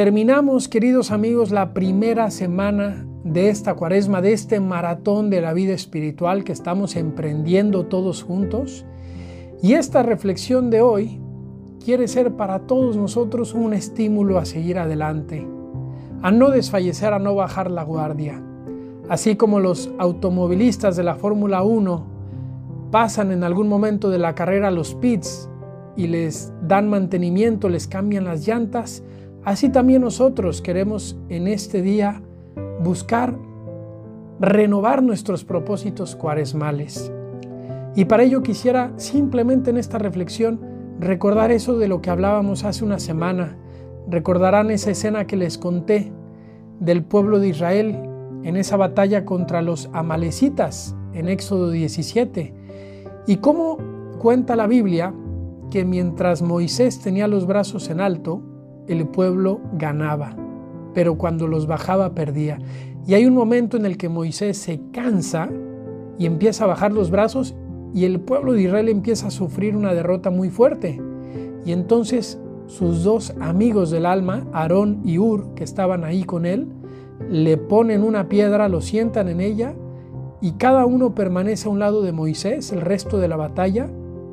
terminamos, queridos amigos, la primera semana de esta cuaresma, de este maratón de la vida espiritual que estamos emprendiendo todos juntos. Y esta reflexión de hoy quiere ser para todos nosotros un estímulo a seguir adelante, a no desfallecer, a no bajar la guardia. Así como los automovilistas de la Fórmula 1 pasan en algún momento de la carrera los pits y les dan mantenimiento, les cambian las llantas, así también nosotros queremos en este día buscar renovar nuestros propósitos cuaresmales. Y para ello quisiera simplemente en esta reflexión recordar eso de lo que hablábamos hace una semana. Recordarán esa escena que les conté del pueblo de Israel en esa batalla contra los amalecitas en Éxodo 17. Y cómo cuenta la Biblia que mientras Moisés tenía los brazos en alto, el pueblo ganaba pero cuando los bajaba perdía. Y hay un momento en el que Moisés se cansa y empieza a bajar los brazos y el pueblo de Israel empieza a sufrir una derrota muy fuerte. Y entonces sus dos amigos del alma, Aarón y Ur, que estaban ahí con él, le ponen una piedra, lo sientan en ella y cada uno permanece a un lado de Moisés el resto de la batalla,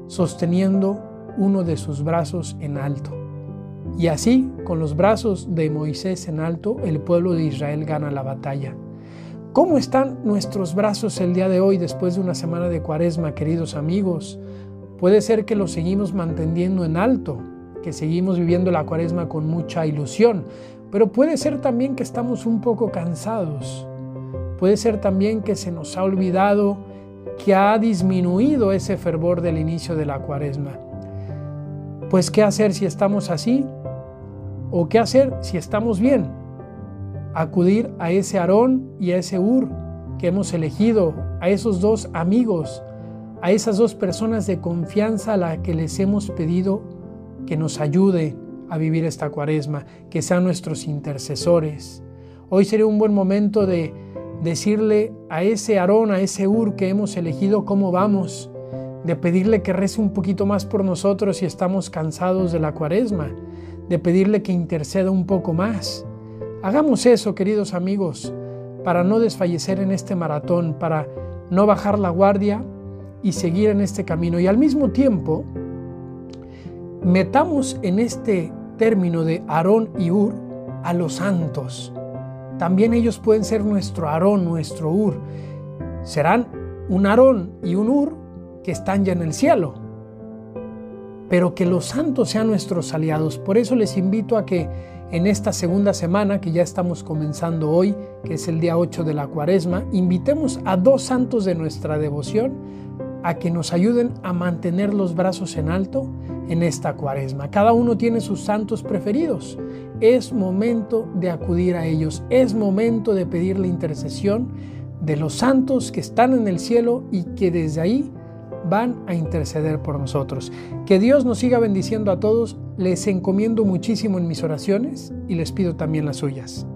sosteniendo uno de sus brazos en alto. Y así, con los brazos de Moisés en alto, el pueblo de Israel gana la batalla. ¿Cómo están nuestros brazos el día de hoy después de una semana de cuaresma, queridos amigos? Puede ser que los seguimos manteniendo en alto, que seguimos viviendo la cuaresma con mucha ilusión, pero puede ser también que estamos un poco cansados. Puede ser también que se nos ha olvidado que ha disminuido ese fervor del inicio de la cuaresma. Pues ¿qué hacer si estamos así? ¿O qué hacer si estamos bien? Acudir a ese Aarón y a ese Ur que hemos elegido, a esos dos amigos, a esas dos personas de confianza a las que les hemos pedido que nos ayude a vivir esta cuaresma, que sean nuestros intercesores. Hoy sería un buen momento de decirle a ese Aarón, a ese Ur que hemos elegido cómo vamos, de pedirle que rece un poquito más por nosotros si estamos cansados de la cuaresma, de pedirle que interceda un poco más. Hagamos eso, queridos amigos, para no desfallecer en este maratón, para no bajar la guardia y seguir en este camino. Y al mismo tiempo, metamos en este término de Aarón y Ur a los santos. También ellos pueden ser nuestro Aarón, nuestro Ur. Serán un Aarón y un Ur que están ya en el cielo pero que los santos sean nuestros aliados. Por eso les invito a que en esta segunda semana, que ya estamos comenzando hoy, que es el día 8 de la cuaresma, invitemos a dos santos de nuestra devoción a que nos ayuden a mantener los brazos en alto en esta cuaresma. Cada uno tiene sus santos preferidos. Es momento de acudir a ellos. Es momento de pedir la intercesión de los santos que están en el cielo y que desde ahí van a interceder por nosotros. Que Dios nos siga bendiciendo a todos. Les encomiendo muchísimo en mis oraciones y les pido también las suyas.